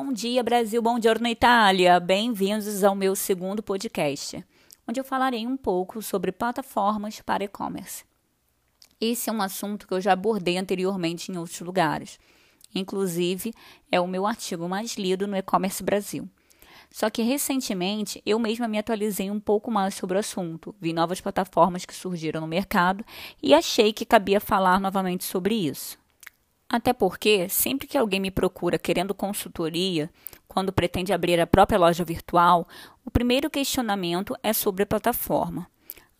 Bom dia, Brasil. Bom dia, Itália. Bem-vindos ao meu segundo podcast, onde eu falarei um pouco sobre plataformas para e-commerce. Esse é um assunto que eu já abordei anteriormente em outros lugares. Inclusive, é o meu artigo mais lido no e-commerce Brasil. Só que recentemente eu mesma me atualizei um pouco mais sobre o assunto, vi novas plataformas que surgiram no mercado e achei que cabia falar novamente sobre isso. Até porque, sempre que alguém me procura querendo consultoria, quando pretende abrir a própria loja virtual, o primeiro questionamento é sobre a plataforma.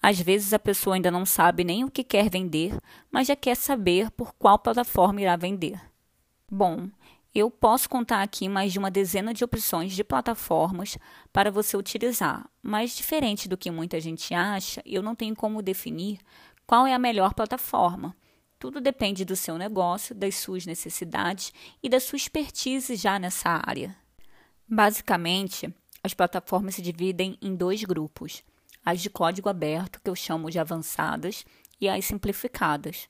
Às vezes a pessoa ainda não sabe nem o que quer vender, mas já quer saber por qual plataforma irá vender. Bom, eu posso contar aqui mais de uma dezena de opções de plataformas para você utilizar, mas diferente do que muita gente acha, eu não tenho como definir qual é a melhor plataforma. Tudo depende do seu negócio, das suas necessidades e da sua expertise já nessa área. Basicamente, as plataformas se dividem em dois grupos: as de código aberto, que eu chamo de avançadas, e as simplificadas.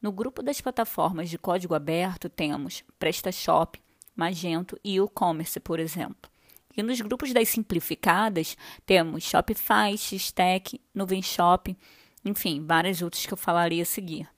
No grupo das plataformas de código aberto temos PrestaShop, Magento e e-commerce, por exemplo. E nos grupos das simplificadas temos Shopify, Xtech, Nuvem Shop, enfim, várias outras que eu falarei a seguir.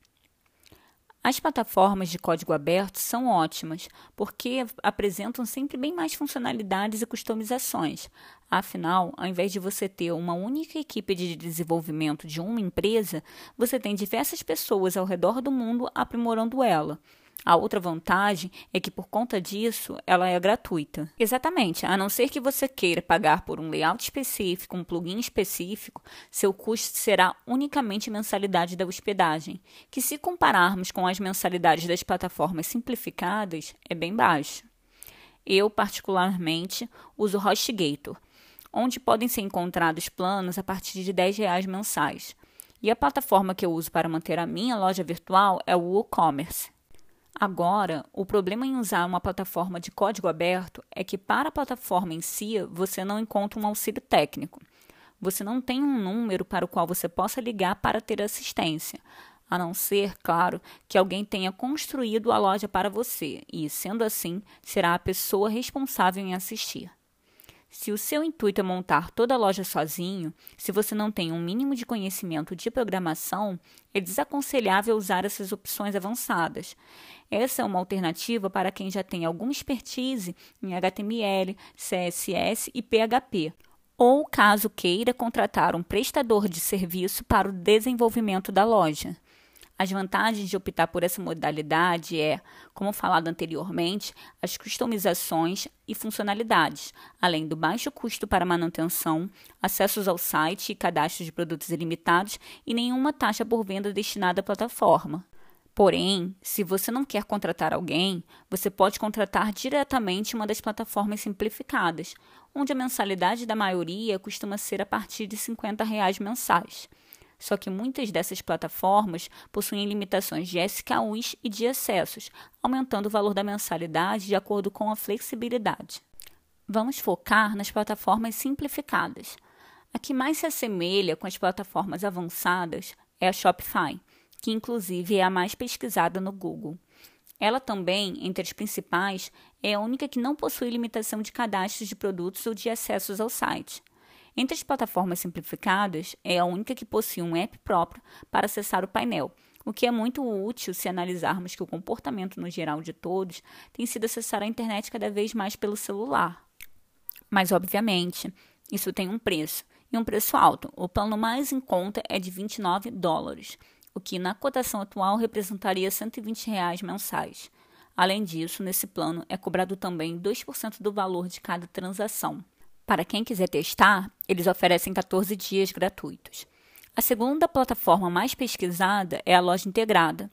As plataformas de código aberto são ótimas, porque apresentam sempre bem mais funcionalidades e customizações. Afinal, ao invés de você ter uma única equipe de desenvolvimento de uma empresa, você tem diversas pessoas ao redor do mundo aprimorando ela. A outra vantagem é que, por conta disso, ela é gratuita. Exatamente, a não ser que você queira pagar por um layout específico, um plugin específico, seu custo será unicamente mensalidade da hospedagem, que, se compararmos com as mensalidades das plataformas simplificadas, é bem baixo. Eu, particularmente, uso HostGator, onde podem ser encontrados planos a partir de 10 reais mensais. E a plataforma que eu uso para manter a minha loja virtual é o WooCommerce. Agora, o problema em usar uma plataforma de código aberto é que, para a plataforma em si, você não encontra um auxílio técnico. Você não tem um número para o qual você possa ligar para ter assistência, a não ser, claro, que alguém tenha construído a loja para você e, sendo assim, será a pessoa responsável em assistir. Se o seu intuito é montar toda a loja sozinho, se você não tem um mínimo de conhecimento de programação, é desaconselhável usar essas opções avançadas. Essa é uma alternativa para quem já tem alguma expertise em HTML, CSS e PHP, ou caso queira contratar um prestador de serviço para o desenvolvimento da loja. As vantagens de optar por essa modalidade é, como falado anteriormente, as customizações e funcionalidades, além do baixo custo para manutenção, acessos ao site e cadastro de produtos ilimitados e nenhuma taxa por venda destinada à plataforma. Porém, se você não quer contratar alguém, você pode contratar diretamente uma das plataformas simplificadas, onde a mensalidade da maioria costuma ser a partir de 50 reais mensais. Só que muitas dessas plataformas possuem limitações de SKUs e de acessos, aumentando o valor da mensalidade de acordo com a flexibilidade. Vamos focar nas plataformas simplificadas. A que mais se assemelha com as plataformas avançadas é a Shopify, que inclusive é a mais pesquisada no Google. Ela também, entre as principais, é a única que não possui limitação de cadastros de produtos ou de acessos ao site. Entre as plataformas simplificadas, é a única que possui um app próprio para acessar o painel, o que é muito útil se analisarmos que o comportamento no geral de todos tem sido acessar a internet cada vez mais pelo celular. Mas, obviamente, isso tem um preço, e um preço alto. O plano mais em conta é de 29 dólares, o que na cotação atual representaria 120 reais mensais. Além disso, nesse plano é cobrado também 2% do valor de cada transação. Para quem quiser testar, eles oferecem 14 dias gratuitos. A segunda plataforma mais pesquisada é a loja integrada.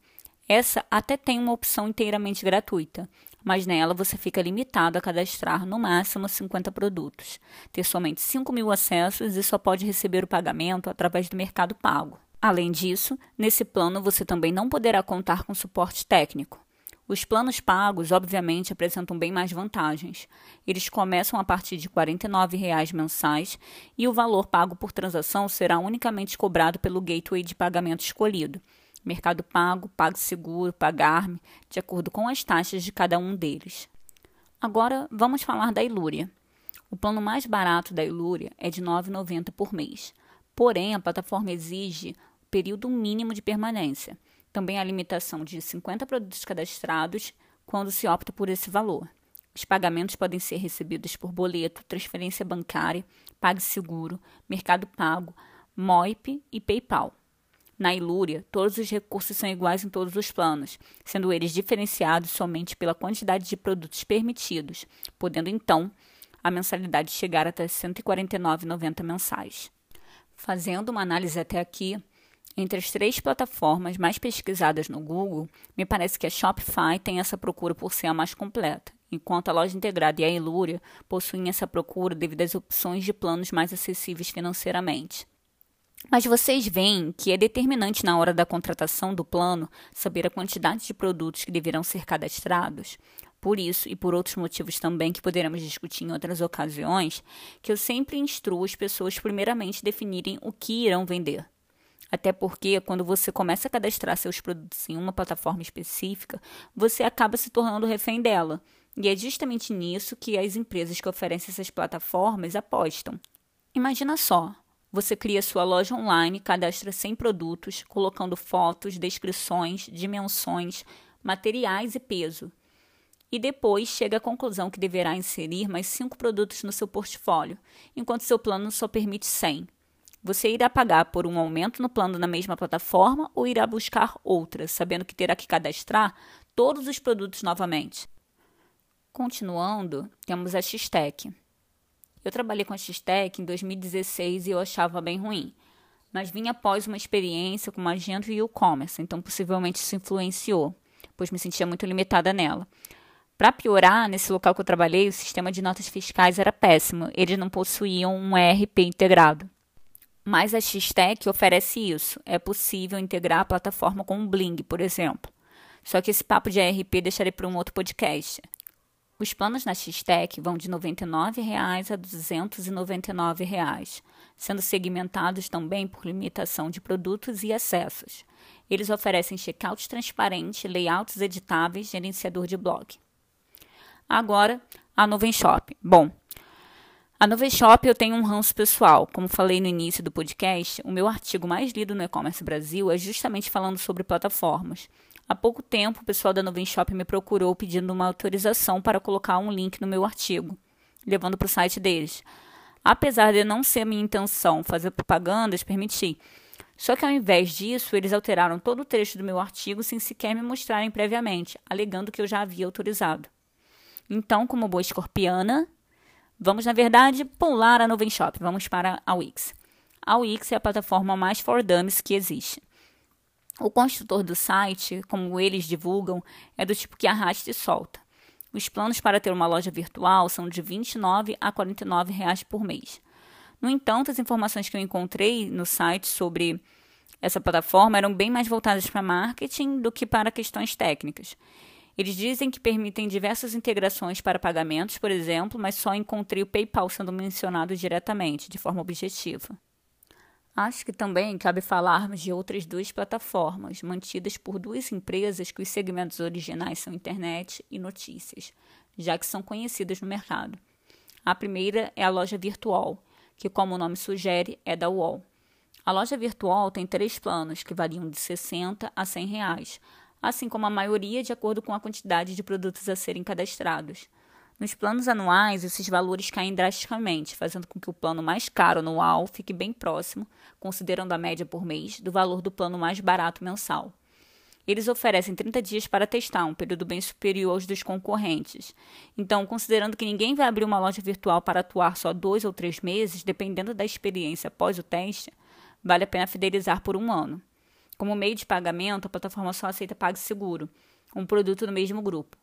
Essa até tem uma opção inteiramente gratuita, mas nela você fica limitado a cadastrar no máximo 50 produtos, ter somente 5 mil acessos e só pode receber o pagamento através do Mercado Pago. Além disso, nesse plano você também não poderá contar com suporte técnico. Os planos pagos, obviamente, apresentam bem mais vantagens. Eles começam a partir de R$ 49,00 mensais e o valor pago por transação será unicamente cobrado pelo gateway de pagamento escolhido. Mercado Pago, PagSeguro, Pagar-me, de acordo com as taxas de cada um deles. Agora vamos falar da Ilúria. O plano mais barato da Ilúria é de R$ 9,90 por mês. Porém, a plataforma exige período mínimo de permanência. Também a limitação de 50 produtos cadastrados quando se opta por esse valor. Os pagamentos podem ser recebidos por boleto, transferência bancária, PagSeguro, Mercado Pago, Moip e PayPal. Na Ilúria, todos os recursos são iguais em todos os planos, sendo eles diferenciados somente pela quantidade de produtos permitidos, podendo então a mensalidade chegar até R$ 149,90 mensais. Fazendo uma análise até aqui, entre as três plataformas mais pesquisadas no Google, me parece que a Shopify tem essa procura por ser a mais completa, enquanto a loja integrada e a Ilúria possuem essa procura devido às opções de planos mais acessíveis financeiramente. Mas vocês veem que é determinante na hora da contratação do plano saber a quantidade de produtos que deverão ser cadastrados. Por isso e por outros motivos também que poderemos discutir em outras ocasiões, que eu sempre instruo as pessoas primeiramente definirem o que irão vender. Até porque quando você começa a cadastrar seus produtos em uma plataforma específica, você acaba se tornando refém dela. E é justamente nisso que as empresas que oferecem essas plataformas apostam. Imagina só, você cria sua loja online, cadastra 100 produtos, colocando fotos, descrições, dimensões, materiais e peso. E depois chega à conclusão que deverá inserir mais 5 produtos no seu portfólio, enquanto seu plano só permite 100. Você irá pagar por um aumento no plano na mesma plataforma ou irá buscar outra, sabendo que terá que cadastrar todos os produtos novamente? Continuando, temos a X-Tech. Eu trabalhei com a X-Tech em 2016 e eu achava bem ruim, mas vim após uma experiência como agente e e-commerce, então possivelmente isso influenciou, pois me sentia muito limitada nela. Para piorar, nesse local que eu trabalhei, o sistema de notas fiscais era péssimo, eles não possuíam um ERP integrado. Mas a X-Tech oferece isso. É possível integrar a plataforma com um Bling, por exemplo. Só que esse papo de ERP deixarei para um outro podcast. Os planos na X-Tech vão de R$ 99,00 a R$ 299,00, sendo segmentados também por limitação de produtos e acessos. Eles oferecem checkout transparente, layouts editáveis, gerenciador de blog. Agora, a Nuvem Shop. Bom, a Nuvem Shop eu tenho um ranço pessoal. Como falei no início do podcast, o meu artigo mais lido no e-commerce Brasil é justamente falando sobre plataformas. Há pouco tempo, o pessoal da Nuvem Shop me procurou pedindo uma autorização para colocar um link no meu artigo, levando para o site deles. Apesar de não ser minha intenção fazer propagandas, permiti. Só que ao invés disso, eles alteraram todo o trecho do meu artigo sem sequer me mostrarem previamente, alegando que eu já havia autorizado. Então, como boa escorpiana, vamos, na verdade, pular a Nuvem Shop. Vamos para a Wix. A Wix é a plataforma mais for dummies que existe. O construtor do site, como eles divulgam, é do tipo que arrasta e solta. Os planos para ter uma loja virtual são de R$ 29 a 49 reais por mês. No entanto, as informações que eu encontrei no site sobre essa plataforma eram bem mais voltadas para marketing do que para questões técnicas. Eles dizem que permitem diversas integrações para pagamentos, por exemplo, mas só encontrei o PayPal sendo mencionado diretamente, de forma objetiva. Acho que também cabe falarmos de outras duas plataformas, mantidas por duas empresas cujos segmentos originais são internet e notícias, já que são conhecidas no mercado. A primeira é a loja virtual, que, como o nome sugere, é da UOL. A loja virtual tem três planos, que variam de 60 a 100 reais, assim como a maioria de acordo com a quantidade de produtos a serem cadastrados. Nos planos anuais, esses valores caem drasticamente, fazendo com que o plano mais caro anual fique bem próximo, considerando a média por mês, do valor do plano mais barato mensal. Eles oferecem 30 dias para testar, um período bem superior aos dos concorrentes. Então, considerando que ninguém vai abrir uma loja virtual para atuar só dois ou três meses, dependendo da experiência após o teste, vale a pena fidelizar por um ano. Como meio de pagamento, a plataforma só aceita PagSeguro, um produto do mesmo grupo.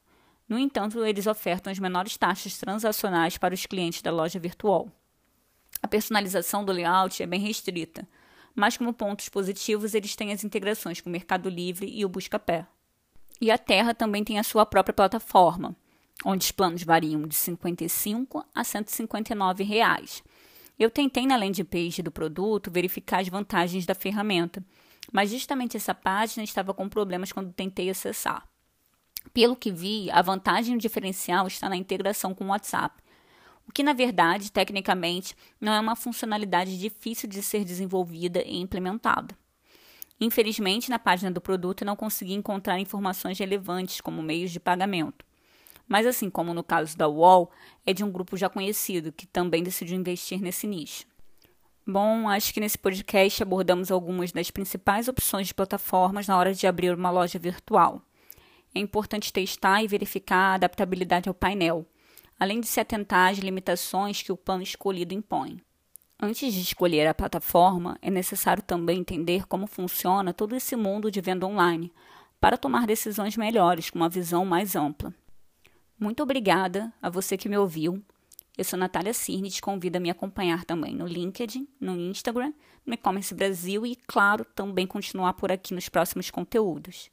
No entanto, eles ofertam as menores taxas transacionais para os clientes da loja virtual. A personalização do layout é bem restrita, mas como pontos positivos eles têm as integrações com o Mercado Livre e o Buscapé. E a Terra também tem a sua própria plataforma, onde os planos variam de R$ 55 a 159 reais. Eu tentei na landing page do produto verificar as vantagens da ferramenta, mas justamente essa página estava com problemas quando tentei acessar. Pelo que vi, a vantagem e o diferencial está na integração com o WhatsApp, o que, na verdade, tecnicamente, não é uma funcionalidade difícil de ser desenvolvida e implementada. Infelizmente, na página do produto não consegui encontrar informações relevantes como meios de pagamento. Mas, assim como no caso da UOL, é de um grupo já conhecido que também decidiu investir nesse nicho. Bom, acho que nesse podcast abordamos algumas das principais opções de plataformas na hora de abrir uma loja virtual. É importante testar e verificar a adaptabilidade ao painel, além de se atentar às limitações que o plano escolhido impõe. Antes de escolher a plataforma, é necessário também entender como funciona todo esse mundo de venda online, para tomar decisões melhores com uma visão mais ampla. Muito obrigada a você que me ouviu. Eu sou Natália Cirne te convido a me acompanhar também no LinkedIn, no Instagram, no E-Commerce Brasil e, claro, também continuar por aqui nos próximos conteúdos.